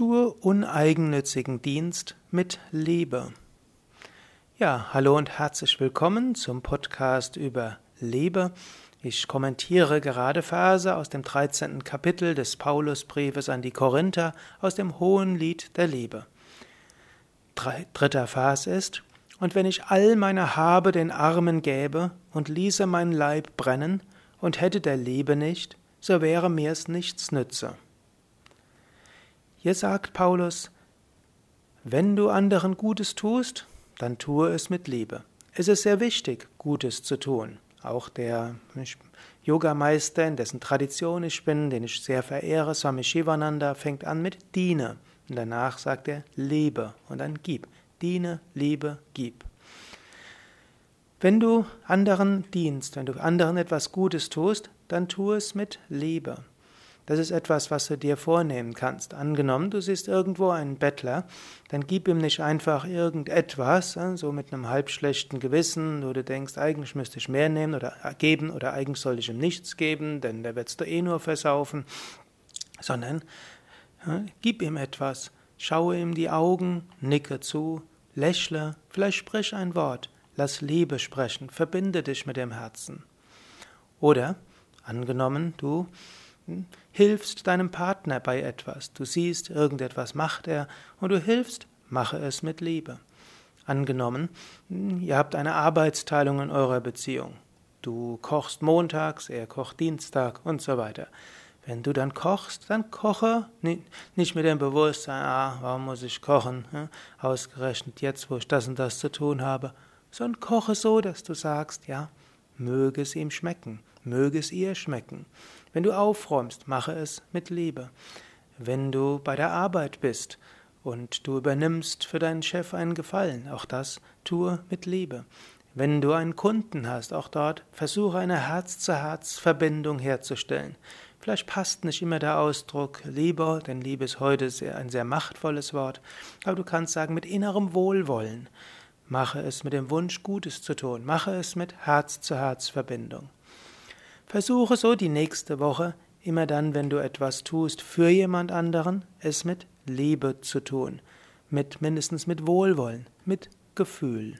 Tue uneigennützigen Dienst mit Liebe. Ja, hallo und herzlich willkommen zum Podcast über Liebe. Ich kommentiere gerade Verse aus dem 13. Kapitel des Paulusbriefes an die Korinther aus dem Hohen Lied der Liebe. Dritter Vers ist, und wenn ich all meine Habe den Armen gäbe und ließe mein Leib brennen und hätte der Liebe nicht, so wäre mir's nichts nütze. Hier sagt Paulus, wenn du anderen Gutes tust, dann tue es mit Liebe. Es ist sehr wichtig, Gutes zu tun. Auch der Yogameister, in dessen Tradition ich bin, den ich sehr verehre, Swami Shivananda, fängt an mit Diene. Und danach sagt er, lebe und dann gib. Diene, liebe, gib. Wenn du anderen dienst, wenn du anderen etwas Gutes tust, dann tu es mit Liebe. Das ist etwas, was du dir vornehmen kannst. Angenommen, du siehst irgendwo einen Bettler, dann gib ihm nicht einfach irgendetwas, so mit einem halbschlechten Gewissen, wo du denkst, eigentlich müsste ich mehr nehmen oder geben oder eigentlich soll ich ihm nichts geben, denn der wird's doch eh nur versaufen, sondern ja, gib ihm etwas, schaue ihm die Augen, nicke zu, lächle, vielleicht sprich ein Wort, lass Liebe sprechen, verbinde dich mit dem Herzen. Oder, angenommen, du hilfst deinem Partner bei etwas. Du siehst, irgendetwas macht er und du hilfst, mache es mit Liebe. Angenommen, ihr habt eine Arbeitsteilung in eurer Beziehung. Du kochst montags, er kocht Dienstag und so weiter. Wenn du dann kochst, dann koche nicht mit dem Bewusstsein, ah, warum muss ich kochen, ausgerechnet jetzt, wo ich das und das zu tun habe, sondern koche so, dass du sagst, ja, möge es ihm schmecken, möge es ihr schmecken. Wenn du aufräumst, mache es mit Liebe. Wenn du bei der Arbeit bist und du übernimmst für deinen Chef einen Gefallen, auch das tue mit Liebe. Wenn du einen Kunden hast, auch dort versuche eine Herz-zu-Herz-Verbindung herzustellen. Vielleicht passt nicht immer der Ausdruck Liebe, denn Liebe ist heute sehr, ein sehr machtvolles Wort, aber du kannst sagen mit innerem Wohlwollen. Mache es mit dem Wunsch, Gutes zu tun. Mache es mit Herz-zu-Herz-Verbindung. Versuche so die nächste Woche, immer dann, wenn du etwas tust für jemand anderen, es mit Liebe zu tun, mit mindestens mit Wohlwollen, mit Gefühl.